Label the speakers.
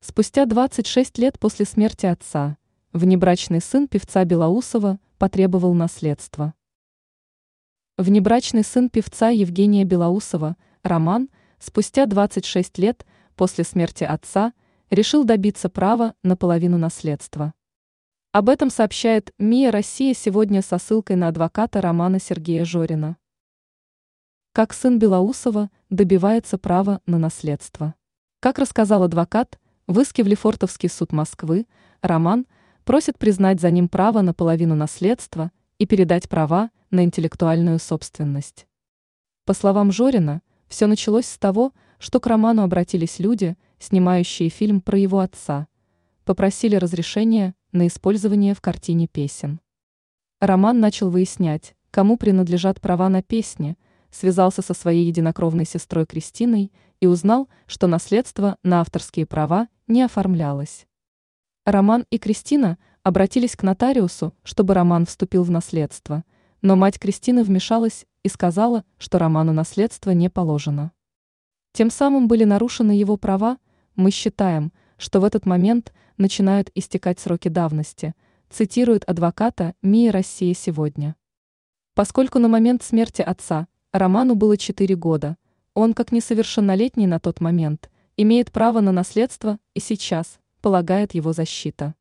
Speaker 1: Спустя 26 лет после смерти отца, внебрачный сын певца Белоусова потребовал наследства. Внебрачный сын певца Евгения Белоусова, Роман, спустя 26 лет после смерти отца, решил добиться права на половину наследства. Об этом сообщает МИА «Россия» сегодня со ссылкой на адвоката Романа Сергея Жорина. Как сын Белоусова добивается права на наследство. Как рассказал адвокат, в иске в Лефортовский суд Москвы Роман просит признать за ним право на половину наследства и передать права на интеллектуальную собственность. По словам Жорина, все началось с того, что к Роману обратились люди, снимающие фильм про его отца, попросили разрешения на использование в картине песен. Роман начал выяснять, кому принадлежат права на песни, связался со своей единокровной сестрой Кристиной и узнал, что наследство на авторские права не оформлялось. Роман и Кристина обратились к нотариусу, чтобы Роман вступил в наследство, но мать Кристины вмешалась и сказала, что Роману наследство не положено. Тем самым были нарушены его права, мы считаем, что в этот момент начинают истекать сроки давности, цитирует адвоката МИИ России сегодня. Поскольку на момент смерти отца Роману было 4 года, он, как несовершеннолетний на тот момент, имеет право на наследство и сейчас, полагает его защита.